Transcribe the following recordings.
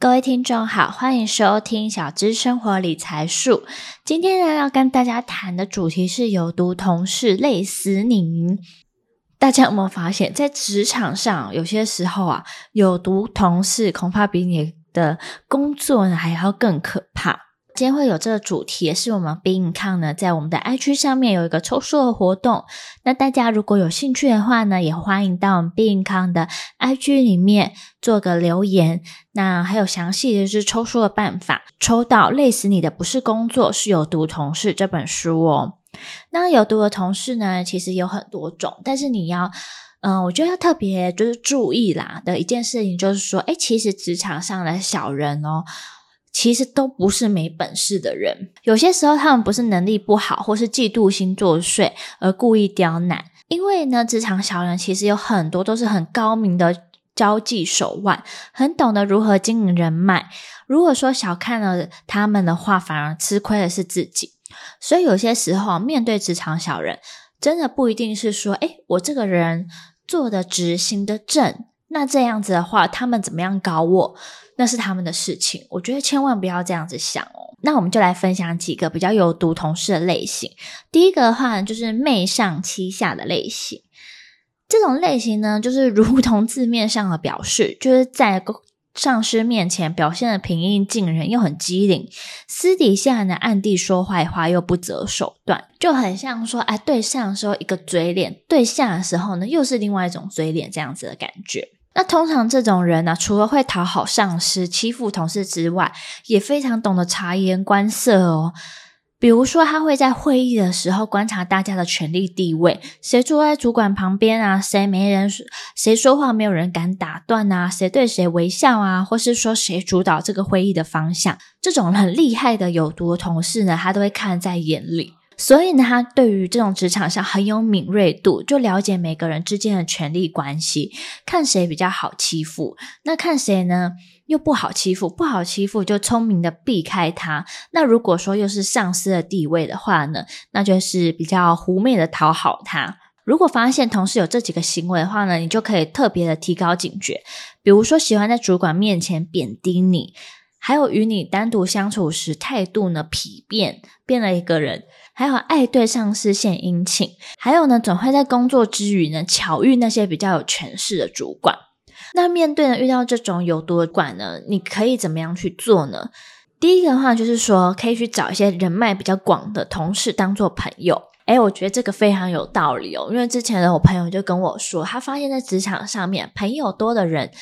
各位听众好，欢迎收听小资生活理财树。今天呢，要跟大家谈的主题是有毒同事累死你。大家有没有发现，在职场上，有些时候啊，有毒同事恐怕比你的工作呢还要更可怕。今天会有这个主题，也是我们 Be Income 呢，在我们的 IG 上面有一个抽书的活动。那大家如果有兴趣的话呢，也欢迎到我们 Be Income 的 IG 里面做个留言。那还有详细的是抽书的办法，抽到累死你的不是工作，是有毒同事这本书哦。那有毒的同事呢，其实有很多种，但是你要，嗯、我觉得要特别就是注意啦的一件事情，就是说，诶，其实职场上的小人哦。其实都不是没本事的人，有些时候他们不是能力不好，或是嫉妒心作祟而故意刁难。因为呢，职场小人其实有很多都是很高明的交际手腕，很懂得如何经营人脉。如果说小看了他们的话，反而吃亏的是自己。所以有些时候面对职场小人，真的不一定是说，诶，我这个人做得直，行得正，那这样子的话，他们怎么样搞我？那是他们的事情，我觉得千万不要这样子想哦。那我们就来分享几个比较有毒同事的类型。第一个的话呢，就是媚上欺下的类型。这种类型呢，就是如同字面上的表示，就是在上司面前表现的平易近人，又很机灵；私底下呢，暗地说坏话，又不择手段，就很像说，哎，对上的时候一个嘴脸，对下的时候呢，又是另外一种嘴脸，这样子的感觉。那通常这种人呢、啊，除了会讨好上司、欺负同事之外，也非常懂得察言观色哦。比如说，他会在会议的时候观察大家的权力地位，谁坐在主管旁边啊？谁没人？谁说话没有人敢打断啊？谁对谁微笑啊？或是说谁主导这个会议的方向？这种很厉害的有毒的同事呢，他都会看在眼里。所以呢，他对于这种职场上很有敏锐度，就了解每个人之间的权力关系，看谁比较好欺负，那看谁呢又不好欺负，不好欺负就聪明的避开他。那如果说又是上司的地位的话呢，那就是比较狐媚的讨好他。如果发现同事有这几个行为的话呢，你就可以特别的提高警觉，比如说喜欢在主管面前贬低你。还有与你单独相处时态度呢疲变，变了一个人；还有爱对上司献殷勤；还有呢，总会在工作之余呢巧遇那些比较有权势的主管。那面对呢遇到这种有毒的管呢，你可以怎么样去做呢？第一个的话就是说，可以去找一些人脉比较广的同事当做朋友。诶，我觉得这个非常有道理哦，因为之前的我朋友就跟我说，他发现在职场上面朋友多的人。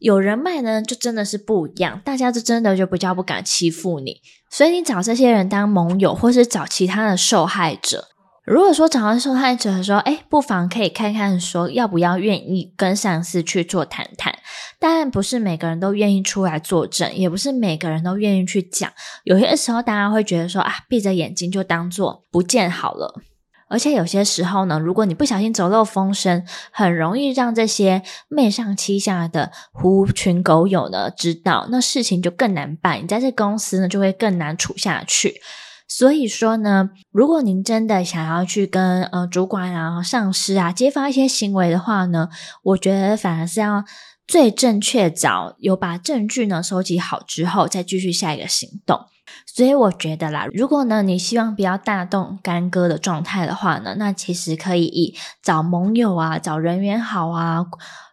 有人脉呢，就真的是不一样，大家就真的就比较不敢欺负你，所以你找这些人当盟友，或是找其他的受害者。如果说找到受害者的时候，诶，不妨可以看看说要不要愿意跟上司去做谈谈。当然，不是每个人都愿意出来作证，也不是每个人都愿意去讲。有些时候，大家会觉得说啊，闭着眼睛就当做不见好了。而且有些时候呢，如果你不小心走漏风声，很容易让这些媚上欺下的狐群狗友呢知道，那事情就更难办，你在这公司呢就会更难处下去。所以说呢，如果您真的想要去跟呃主管啊、上司啊揭发一些行为的话呢，我觉得反而是要最正确找有把证据呢收集好之后，再继续下一个行动。所以我觉得啦，如果呢你希望不要大动干戈的状态的话呢，那其实可以以找盟友啊、找人缘好啊、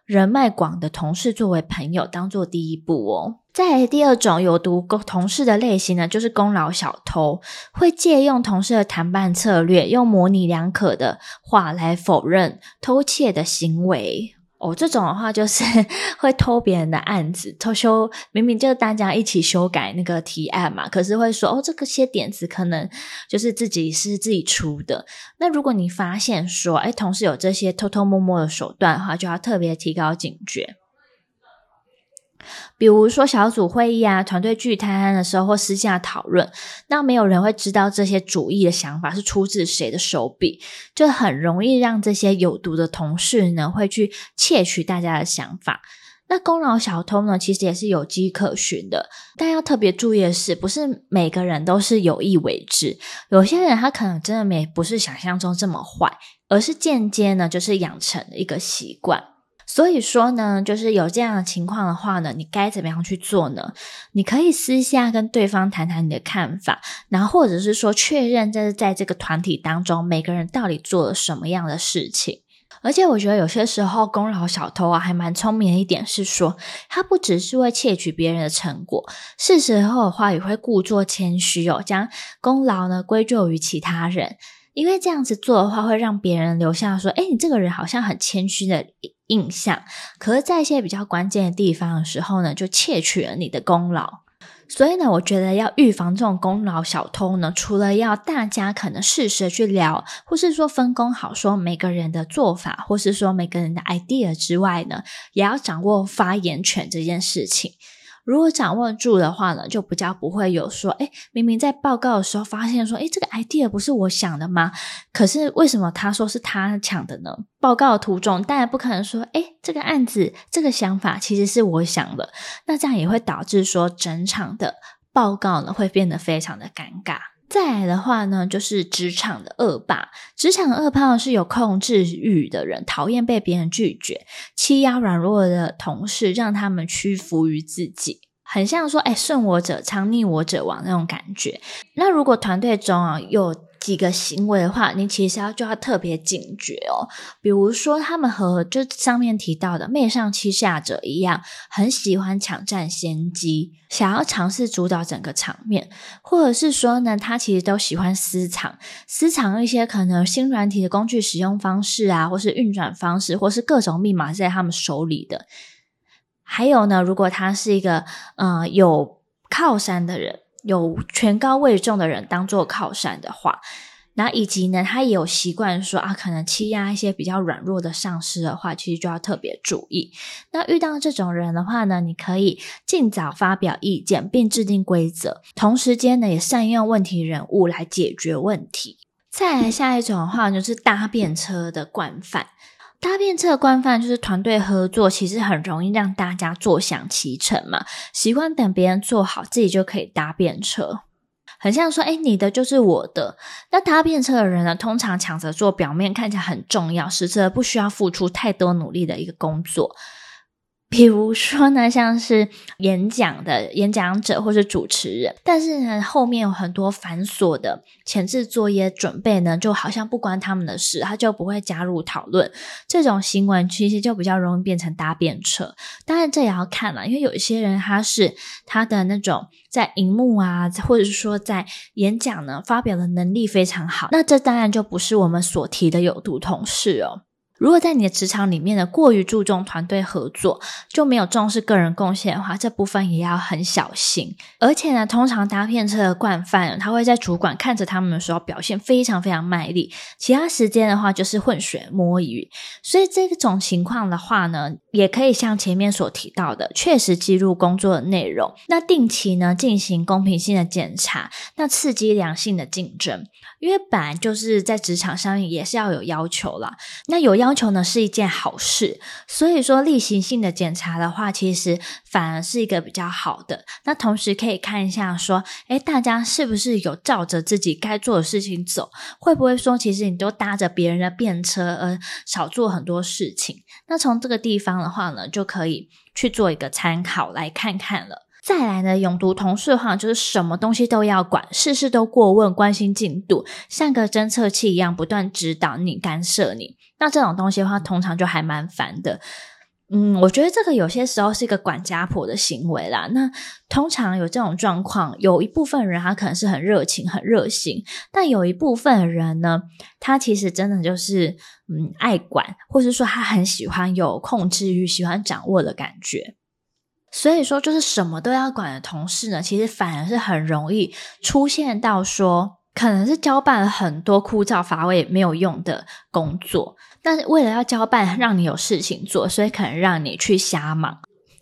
人脉广的同事作为朋友，当做第一步哦。再来第二种有毒同事的类型呢，就是功劳小偷，会借用同事的谈判策略，用模棱两可的话来否认偷窃的行为。哦，这种的话就是 会偷别人的案子，偷修明明就是大家一起修改那个提案嘛，可是会说哦，这个些点子可能就是自己是自己出的。那如果你发现说，哎，同事有这些偷偷摸摸的手段的话，就要特别提高警觉。比如说小组会议啊、团队聚餐的时候或私下讨论，那没有人会知道这些主意的想法是出自谁的手笔，就很容易让这些有毒的同事呢会去窃取大家的想法。那功劳小偷呢，其实也是有迹可循的，但要特别注意的是，不是每个人都是有意为之，有些人他可能真的没不是想象中这么坏，而是间接呢就是养成了一个习惯。所以说呢，就是有这样的情况的话呢，你该怎么样去做呢？你可以私下跟对方谈谈你的看法，然后或者是说确认这是在这个团体当中每个人到底做了什么样的事情。而且我觉得有些时候功劳小偷啊，还蛮聪明的一点是说，他不只是会窃取别人的成果，是时候的话也会故作谦虚哦，将功劳呢归咎于其他人。因为这样子做的话，会让别人留下说：“诶，你这个人好像很谦虚的印象。”可是，在一些比较关键的地方的时候呢，就窃取了你的功劳。所以呢，我觉得要预防这种功劳小偷呢，除了要大家可能适时的去聊，或是说分工好，说每个人的做法，或是说每个人的 idea 之外呢，也要掌握发言权这件事情。如果掌握住的话呢，就比较不会有说，哎，明明在报告的时候发现说，哎，这个 idea 不是我想的吗？可是为什么他说是他抢的呢？报告的途中，当然不可能说，哎，这个案子这个想法其实是我想的，那这样也会导致说整场的报告呢会变得非常的尴尬。再来的话呢，就是职场的恶霸。职场恶霸是有控制欲的人，讨厌被别人拒绝，欺压软弱的同事，让他们屈服于自己，很像说，哎，顺我者昌，逆我者亡那种感觉。那如果团队中啊有几个行为的话，你其实要就要特别警觉哦。比如说，他们和就上面提到的媚上欺下者一样，很喜欢抢占先机，想要尝试主导整个场面，或者是说呢，他其实都喜欢私藏私藏一些可能新软体的工具使用方式啊，或是运转方式，或是各种密码是在他们手里的。还有呢，如果他是一个呃有靠山的人。有权高位重的人当做靠山的话，那以及呢，他也有习惯说啊，可能欺压一些比较软弱的上司的话，其实就要特别注意。那遇到这种人的话呢，你可以尽早发表意见，并制定规则，同时间呢，也善用问题人物来解决问题。再来下一种的话，就是搭便车的惯犯。搭便车的惯犯就是团队合作，其实很容易让大家坐享其成嘛。习惯等别人做好，自己就可以搭便车，很像说，哎，你的就是我的。那搭便车的人呢，通常抢着做表面看起来很重要，实则不需要付出太多努力的一个工作。比如说呢，像是演讲的演讲者或是主持人，但是呢，后面有很多繁琐的前置作业准备呢，就好像不关他们的事，他就不会加入讨论。这种行为其实就比较容易变成搭便车。当然，这也要看了，因为有一些人他是他的那种在荧幕啊，或者是说在演讲呢发表的能力非常好，那这当然就不是我们所提的有毒同事哦。如果在你的职场里面呢，过于注重团队合作，就没有重视个人贡献的话，这部分也要很小心。而且呢，通常搭便车的惯犯，他会在主管看着他们的时候表现非常非常卖力，其他时间的话就是浑水摸鱼。所以这种情况的话呢，也可以像前面所提到的，确实记录工作的内容，那定期呢进行公平性的检查，那刺激良性的竞争。因为本来就是在职场上也是要有要求啦，那有要要求呢是一件好事，所以说例行性的检查的话，其实反而是一个比较好的。那同时可以看一下说，诶，大家是不是有照着自己该做的事情走？会不会说其实你都搭着别人的便车而少做很多事情？那从这个地方的话呢，就可以去做一个参考来看看了。再来呢，有毒同事的话，就是什么东西都要管，事事都过问，关心进度，像个侦测器一样，不断指导你、干涉你。那这种东西的话，通常就还蛮烦的。嗯，我觉得这个有些时候是一个管家婆的行为啦。那通常有这种状况，有一部分人他可能是很热情、很热心，但有一部分人呢，他其实真的就是嗯爱管，或是说他很喜欢有控制欲、喜欢掌握的感觉。所以说，就是什么都要管的同事呢，其实反而是很容易出现到说，可能是交办了很多枯燥乏味、没有用的工作，但是为了要交办，让你有事情做，所以可能让你去瞎忙。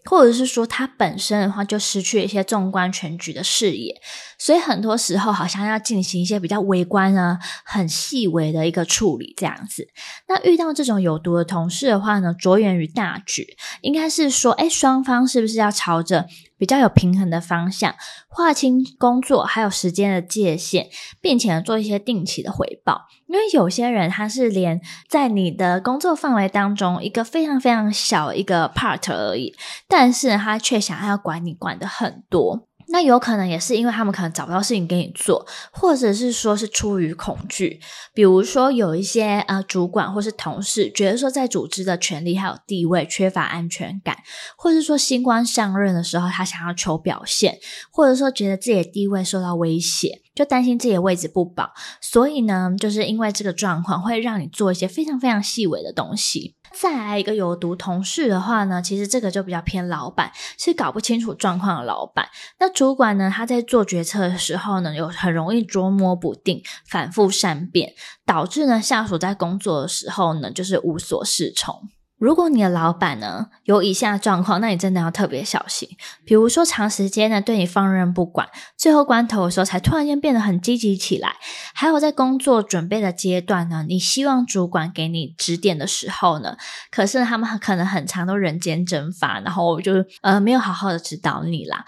或者是说，他本身的话就失去了一些纵观全局的视野，所以很多时候好像要进行一些比较微观啊、很细微的一个处理这样子。那遇到这种有毒的同事的话呢，着眼于大局，应该是说，哎，双方是不是要朝着比较有平衡的方向，划清工作还有时间的界限，并且做一些定期的回报。因为有些人他是连在你的工作范围当中一个非常非常小一个 part 而已，但是他却想要管你管的很多。那有可能也是因为他们可能找不到事情给你做，或者是说是出于恐惧。比如说有一些呃主管或是同事觉得说在组织的权力还有地位缺乏安全感，或者是说新官上任的时候他想要求表现，或者说觉得自己的地位受到威胁，就担心自己的位置不保。所以呢，就是因为这个状况会让你做一些非常非常细微的东西。再来一个有毒同事的话呢，其实这个就比较偏老板，是搞不清楚状况的老板。那主管呢，他在做决策的时候呢，有很容易捉摸不定，反复善变，导致呢下属在工作的时候呢，就是无所适从。如果你的老板呢有以下状况，那你真的要特别小心。比如说，长时间呢对你放任不管，最后关头的时候才突然间变得很积极起来。还有在工作准备的阶段呢，你希望主管给你指点的时候呢，可是他们可能很长都人间蒸发，然后就呃没有好好的指导你啦。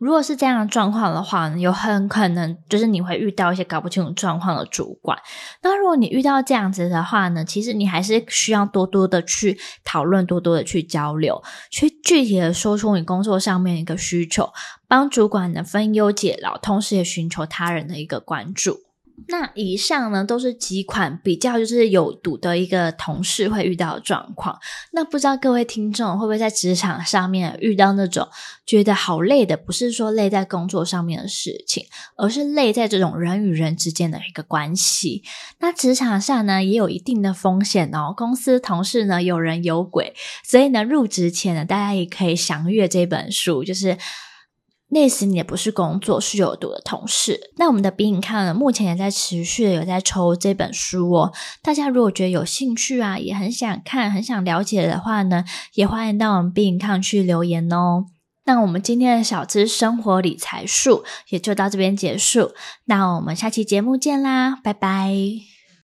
如果是这样的状况的话，有很可能就是你会遇到一些搞不清楚状况的主管。那如果你遇到这样子的话呢，其实你还是需要多多的去讨论，多多的去交流，去具体的说出你工作上面一个需求，帮主管呢分忧解劳，同时也寻求他人的一个关注。那以上呢，都是几款比较就是有毒的一个同事会遇到的状况。那不知道各位听众会不会在职场上面遇到那种觉得好累的，不是说累在工作上面的事情，而是累在这种人与人之间的一个关系。那职场上呢，也有一定的风险哦。公司同事呢，有人有鬼，所以呢，入职前呢，大家也可以详阅这本书，就是。累死你也不是工作，是有毒的同事。那我们的比影看了，目前也在持续的有在抽这本书哦。大家如果觉得有兴趣啊，也很想看、很想了解的话呢，也欢迎到我们比影看去留言哦。那我们今天的小资生活理财术也就到这边结束。那我们下期节目见啦，拜拜。